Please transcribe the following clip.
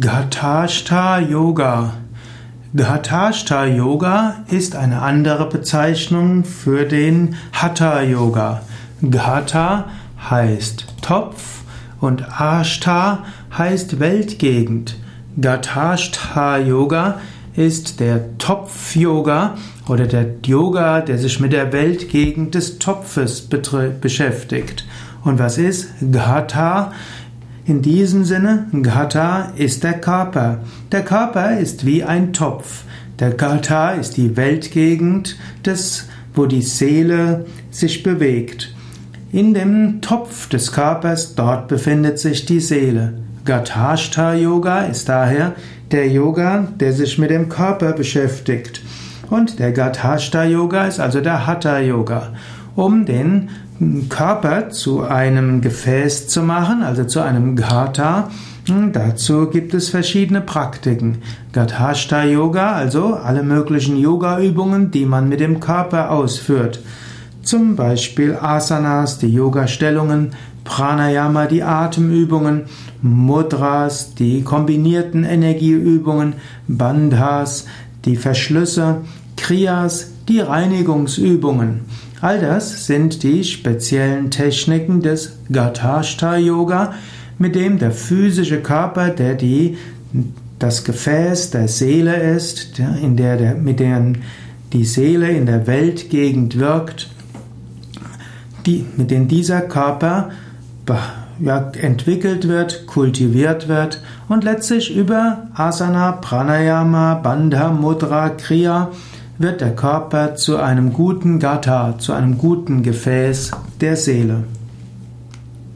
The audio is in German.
Ghatashta Yoga. Ghatashta Yoga ist eine andere Bezeichnung für den Hatha Yoga. Ghatha heißt Topf und Ashta heißt Weltgegend. Ghatashta Yoga ist der Topf-Yoga oder der Yoga, der sich mit der Weltgegend des Topfes beschäftigt. Und was ist Ghatha? In diesem Sinne, Gata ist der Körper. Der Körper ist wie ein Topf. Der Gata ist die Weltgegend, des, wo die Seele sich bewegt. In dem Topf des Körpers, dort befindet sich die Seele. Gathashta Yoga ist daher der Yoga, der sich mit dem Körper beschäftigt. Und der Gathashta Yoga ist also der Hatha Yoga, um den Körper zu einem Gefäß zu machen, also zu einem Ghatha. Dazu gibt es verschiedene Praktiken. Gathashta Yoga, also alle möglichen Yoga-Übungen, die man mit dem Körper ausführt. Zum Beispiel Asanas, die Yoga-Stellungen, Pranayama, die Atemübungen, Mudras, die kombinierten Energieübungen, Bandhas, die Verschlüsse, Kriyas, die Reinigungsübungen. All das sind die speziellen Techniken des Gathashta Yoga, mit dem der physische Körper, der die, das Gefäß der Seele ist, in der, der, mit dem die Seele in der Weltgegend wirkt, die, mit dem dieser Körper ja, entwickelt wird, kultiviert wird und letztlich über Asana, Pranayama, Bandha, Mudra, Kriya wird der Körper zu einem guten Gatha, zu einem guten Gefäß der Seele.